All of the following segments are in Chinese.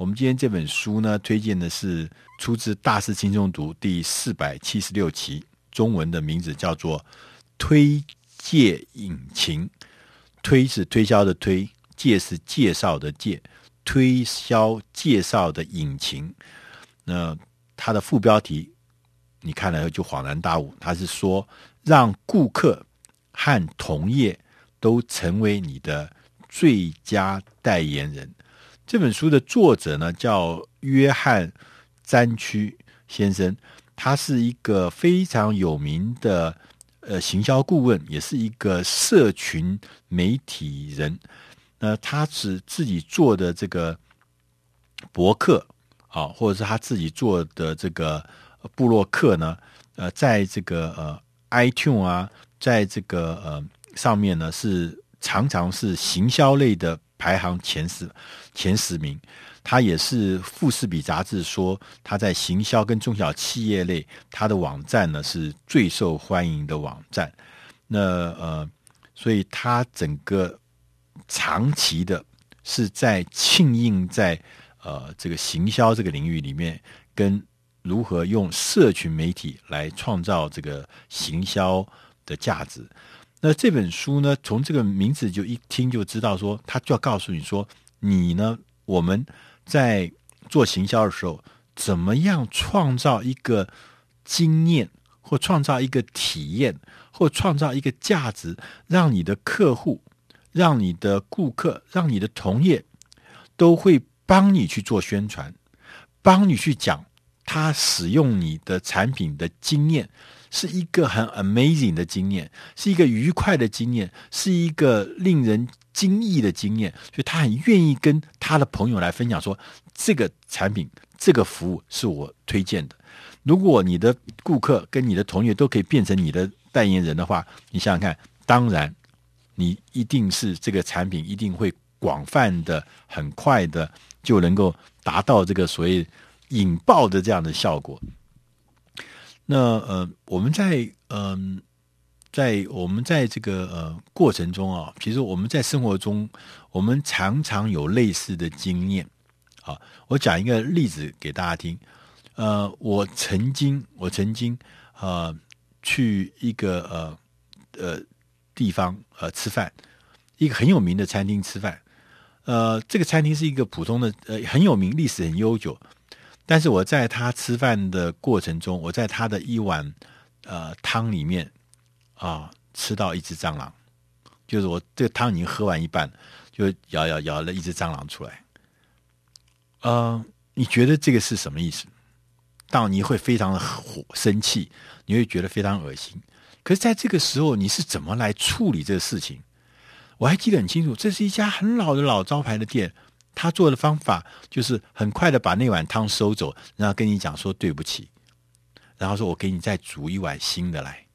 我们今天这本书呢，推荐的是出自《大师轻松读》第四百七十六期，中文的名字叫做《推介引擎》。推是推销的推，介是介绍的介，推销介绍的引擎。那它的副标题，你看了以后就恍然大悟，它是说让顾客和同业都成为你的最佳代言人。这本书的作者呢，叫约翰詹区先生，他是一个非常有名的呃行销顾问，也是一个社群媒体人。那他是自己做的这个博客啊，或者是他自己做的这个部落客呢，呃，在这个呃 iTunes 啊，在这个呃上面呢，是常常是行销类的。排行前十，前十名，他也是富士比杂志说他在行销跟中小企业类，他的网站呢是最受欢迎的网站。那呃，所以他整个长期的是在庆应在呃这个行销这个领域里面，跟如何用社群媒体来创造这个行销的价值。那这本书呢，从这个名字就一听就知道说，他就要告诉你说，你呢，我们在做行销的时候，怎么样创造一个经验，或创造一个体验，或创造一个价值，让你的客户、让你的顾客、让你的同业都会帮你去做宣传，帮你去讲他使用你的产品的经验。是一个很 amazing 的经验，是一个愉快的经验，是一个令人惊异的经验，所以他很愿意跟他的朋友来分享说，这个产品、这个服务是我推荐的。如果你的顾客跟你的同业都可以变成你的代言人的话，你想想看，当然你一定是这个产品一定会广泛的、很快的就能够达到这个所谓引爆的这样的效果。那呃，我们在嗯、在我们在这个呃过程中啊，其实我们在生活中，我们常常有类似的经验啊。我讲一个例子给大家听。呃，我曾经我曾经呃去一个呃呃地方呃吃饭，一个很有名的餐厅吃饭。呃，这个餐厅是一个普通的呃很有名，历史很悠久。但是我在他吃饭的过程中，我在他的一碗呃汤里面啊吃到一只蟑螂，就是我这个汤已经喝完一半，就咬咬咬了一只蟑螂出来。呃，你觉得这个是什么意思？到你会非常的火生气，你会觉得非常恶心。可是在这个时候，你是怎么来处理这个事情？我还记得很清楚，这是一家很老的老招牌的店。他做的方法就是很快的把那碗汤收走，然后跟你讲说对不起，然后说我给你再煮一碗新的来。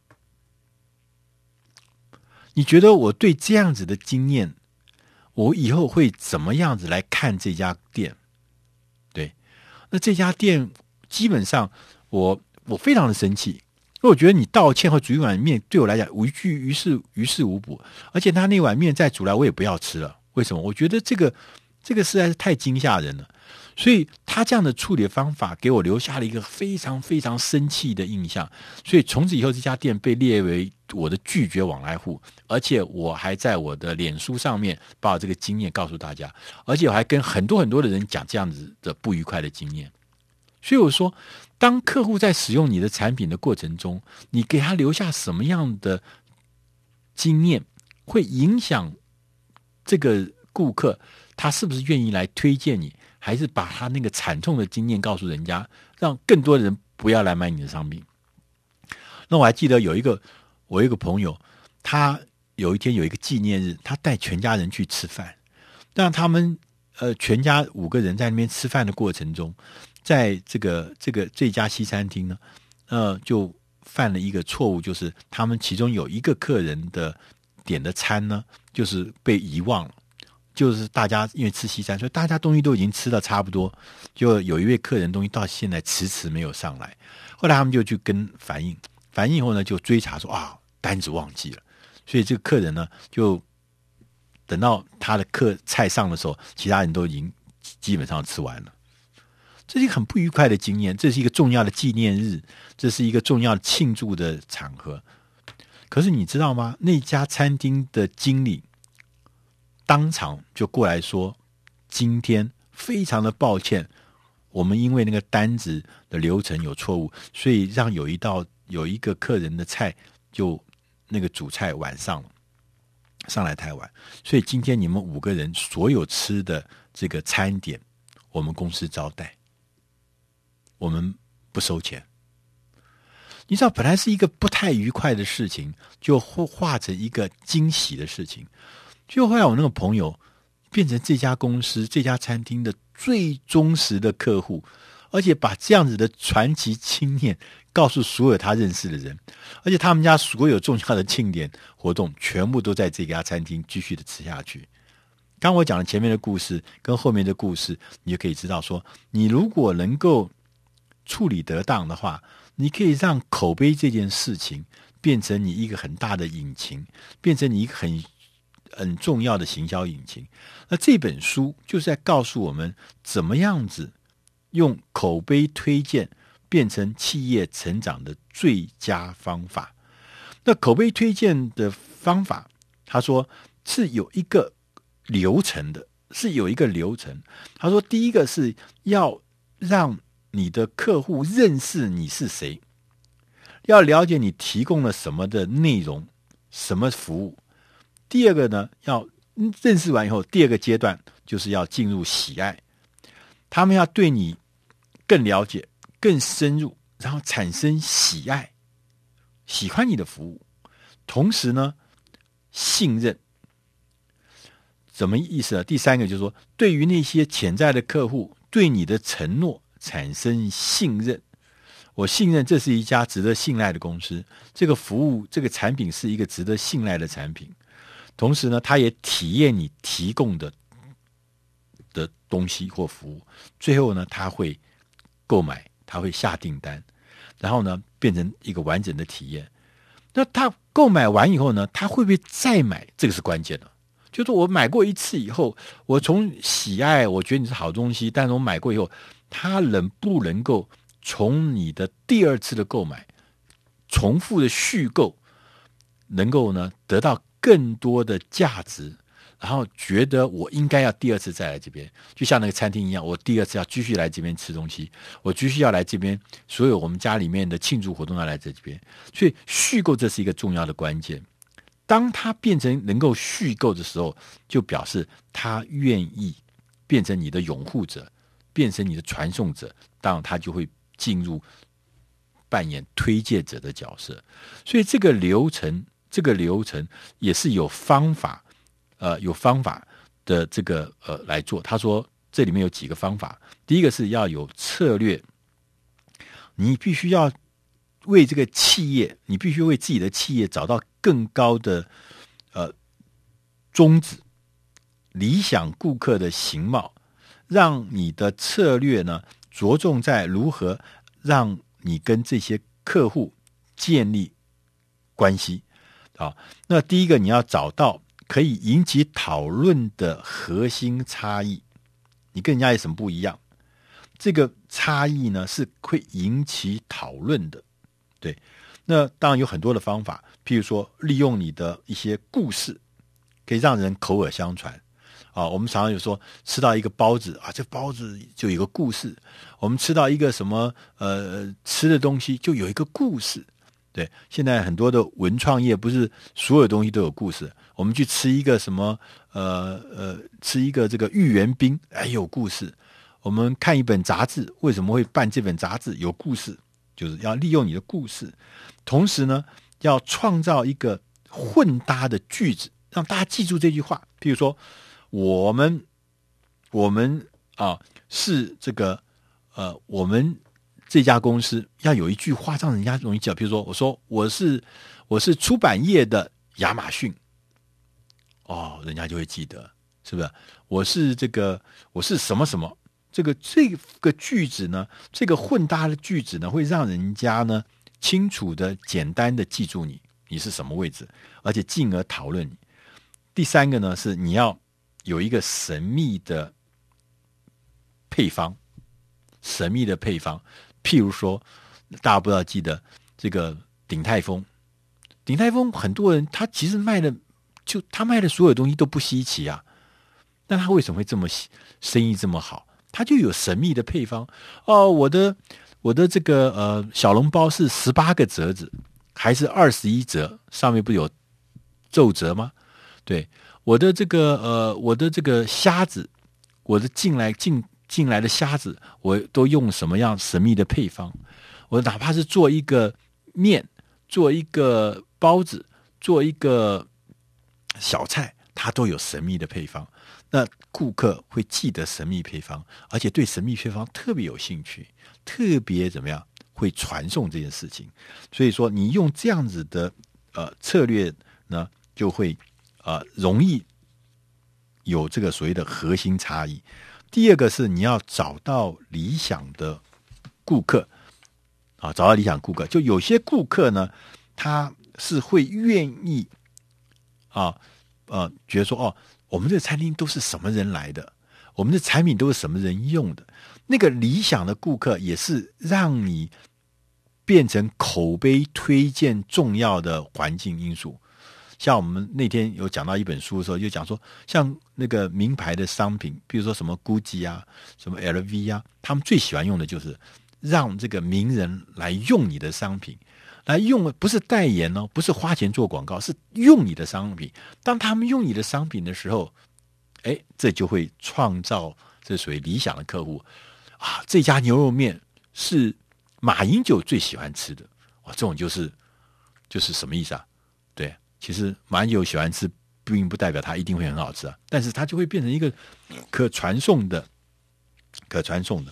你觉得我对这样子的经验，我以后会怎么样子来看这家店？对，那这家店基本上我我非常的生气，因为我觉得你道歉和煮一碗面对我来讲无济于事于事无补，而且他那碗面再煮来我也不要吃了。为什么？我觉得这个。这个实在是太惊吓人了，所以他这样的处理方法给我留下了一个非常非常生气的印象。所以从此以后，这家店被列为我的拒绝往来户，而且我还在我的脸书上面把我这个经验告诉大家，而且我还跟很多很多的人讲这样子的不愉快的经验。所以我说，当客户在使用你的产品的过程中，你给他留下什么样的经验，会影响这个顾客。他是不是愿意来推荐你，还是把他那个惨痛的经验告诉人家，让更多人不要来买你的商品？那我还记得有一个我一个朋友，他有一天有一个纪念日，他带全家人去吃饭，让他们呃全家五个人在那边吃饭的过程中，在这个这个这家西餐厅呢，呃，就犯了一个错误，就是他们其中有一个客人的点的餐呢，就是被遗忘了。就是大家因为吃西餐，所以大家东西都已经吃的差不多。就有一位客人东西到现在迟迟没有上来，后来他们就去跟反映，反映以后呢就追查说啊单子忘记了，所以这个客人呢就等到他的客菜上的时候，其他人都已经基本上吃完了。这是一个很不愉快的经验，这是一个重要的纪念日，这是一个重要的庆祝的场合。可是你知道吗？那家餐厅的经理当场就过来说：“今天非常的抱歉，我们因为那个单子的流程有错误，所以让有一道有一个客人的菜就那个主菜晚上上来太晚，所以今天你们五个人所有吃的这个餐点，我们公司招待，我们不收钱。”你知道，本来是一个不太愉快的事情，就化化成一个惊喜的事情。就后来我那个朋友变成这家公司、这家餐厅的最忠实的客户，而且把这样子的传奇经验告诉所有他认识的人，而且他们家所有重要的庆典活动全部都在这家餐厅继续的吃下去。刚我讲了前面的故事跟后面的故事，你就可以知道说，你如果能够处理得当的话。你可以让口碑这件事情变成你一个很大的引擎，变成你一个很很重要的行销引擎。那这本书就是在告诉我们，怎么样子用口碑推荐变成企业成长的最佳方法。那口碑推荐的方法，他说是有一个流程的，是有一个流程。他说，第一个是要让。你的客户认识你是谁，要了解你提供了什么的内容、什么服务。第二个呢，要认识完以后，第二个阶段就是要进入喜爱，他们要对你更了解、更深入，然后产生喜爱，喜欢你的服务，同时呢，信任。什么意思呢？第三个就是说，对于那些潜在的客户，对你的承诺。产生信任，我信任这是一家值得信赖的公司。这个服务、这个产品是一个值得信赖的产品。同时呢，他也体验你提供的的东西或服务。最后呢，他会购买，他会下订单，然后呢，变成一个完整的体验。那他购买完以后呢，他会不会再买？这个是关键的。就是我买过一次以后，我从喜爱，我觉得你是好东西，但是我买过以后。他能不能够从你的第二次的购买、重复的续购，能够呢得到更多的价值，然后觉得我应该要第二次再来这边，就像那个餐厅一样，我第二次要继续来这边吃东西，我继续要来这边，所有我们家里面的庆祝活动要来这边，所以续购这是一个重要的关键。当他变成能够续购的时候，就表示他愿意变成你的拥护者。变成你的传送者，当然他就会进入扮演推荐者的角色。所以这个流程，这个流程也是有方法，呃，有方法的这个呃来做。他说这里面有几个方法，第一个是要有策略，你必须要为这个企业，你必须为自己的企业找到更高的呃宗旨，理想顾客的形貌。让你的策略呢，着重在如何让你跟这些客户建立关系。好，那第一个你要找到可以引起讨论的核心差异，你跟人家有什么不一样？这个差异呢，是会引起讨论的。对，那当然有很多的方法，譬如说利用你的一些故事，可以让人口耳相传。啊，我们常常有说吃到一个包子啊，这包子就有一个故事。我们吃到一个什么呃吃的东西，就有一个故事。对，现在很多的文创业不是所有东西都有故事。我们去吃一个什么呃呃，吃一个这个芋圆冰，哎，有故事。我们看一本杂志，为什么会办这本杂志？有故事，就是要利用你的故事，同时呢，要创造一个混搭的句子，让大家记住这句话。譬如说。我们，我们啊，是这个呃，我们这家公司要有一句话让人家容易记。比如说，我说我是我是出版业的亚马逊，哦，人家就会记得，是不是？我是这个我是什么什么？这个这个句子呢，这个混搭的句子呢，会让人家呢清楚的、简单的记住你，你是什么位置，而且进而讨论你。第三个呢，是你要。有一个神秘的配方，神秘的配方。譬如说，大家不知道记得这个鼎泰丰，鼎泰丰很多人他其实卖的就他卖的所有东西都不稀奇啊，那他为什么会这么生意这么好？他就有神秘的配方哦。我的我的这个呃小笼包是十八个折子还是二十一折？上面不有皱褶吗？对，我的这个呃我的这个虾子，我的进来进。进来的虾子，我都用什么样神秘的配方？我哪怕是做一个面，做一个包子，做一个小菜，它都有神秘的配方。那顾客会记得神秘配方，而且对神秘配方特别有兴趣，特别怎么样会传送这件事情。所以说，你用这样子的呃策略呢，就会呃容易有这个所谓的核心差异。第二个是你要找到理想的顾客。啊，找到理想顾客，就有些顾客呢，他是会愿意啊呃，觉得说哦，我们这餐厅都是什么人来的，我们的产品都是什么人用的，那个理想的顾客也是让你变成口碑推荐重要的环境因素。像我们那天有讲到一本书的时候，就讲说，像那个名牌的商品，比如说什么 GUCCI 啊，什么 LV 啊，他们最喜欢用的就是让这个名人来用你的商品，来用不是代言哦，不是花钱做广告，是用你的商品。当他们用你的商品的时候，哎，这就会创造这属于理想的客户啊。这家牛肉面是马英九最喜欢吃的，哇，这种就是就是什么意思啊？其实马英九喜欢吃，并不代表它一定会很好吃啊。但是它就会变成一个可传送的、可传送的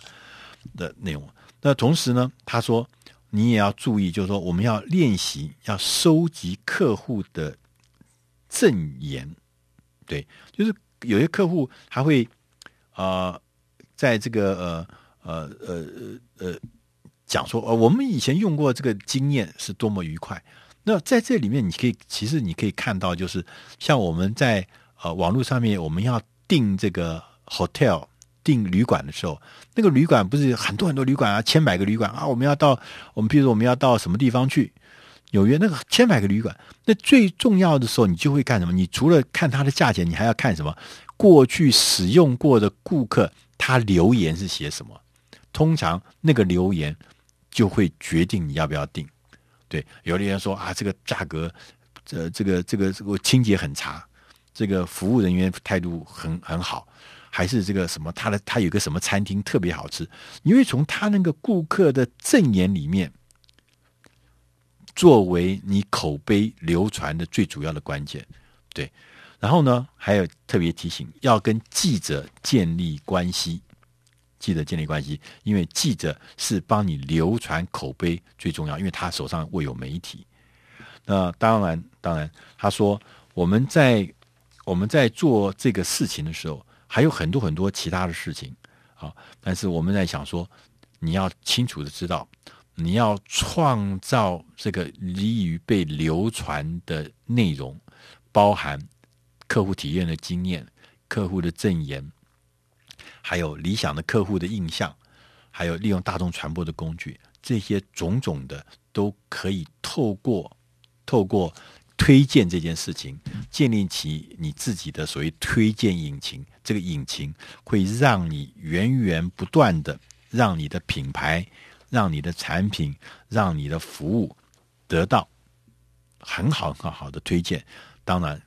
的内容。那同时呢，他说你也要注意，就是说我们要练习要收集客户的证言。对，就是有些客户还会啊、在这个呃呃呃呃讲说，呃，我们以前用过这个经验是多么愉快。那在这里面，你可以其实你可以看到，就是像我们在呃网络上面，我们要订这个 hotel 订旅馆的时候，那个旅馆不是很多很多旅馆啊，千百个旅馆啊，我们要到我们比如说我们要到什么地方去，纽约那个千百个旅馆，那最重要的时候，你就会干什么？你除了看它的价钱，你还要看什么？过去使用过的顾客他留言是写什么？通常那个留言就会决定你要不要订。对，有的人说啊，这个价格，这这个这个这个清洁很差，这个服务人员态度很很好，还是这个什么，他的他有个什么餐厅特别好吃，因为从他那个顾客的证言里面，作为你口碑流传的最主要的关键。对，然后呢，还有特别提醒，要跟记者建立关系。记者建立关系，因为记者是帮你流传口碑最重要，因为他手上握有媒体。那当然，当然，他说我们在我们在做这个事情的时候，还有很多很多其他的事情啊。但是我们在想说，你要清楚的知道，你要创造这个利于被流传的内容，包含客户体验的经验、客户的证言。还有理想的客户的印象，还有利用大众传播的工具，这些种种的都可以透过透过推荐这件事情，建立起你自己的所谓推荐引擎。这个引擎会让你源源不断的让你的品牌、让你的产品、让你的服务得到很好很好的推荐。当然，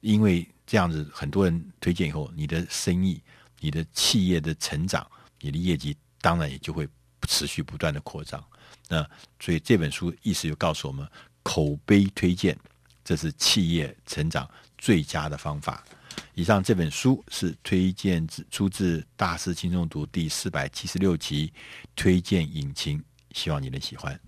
因为这样子很多人推荐以后，你的生意。你的企业的成长，你的业绩当然也就会持续不断的扩张。那所以这本书意思就告诉我们，口碑推荐这是企业成长最佳的方法。以上这本书是推荐自出自《大师轻松读》第四百七十六集推荐引擎，希望你能喜欢。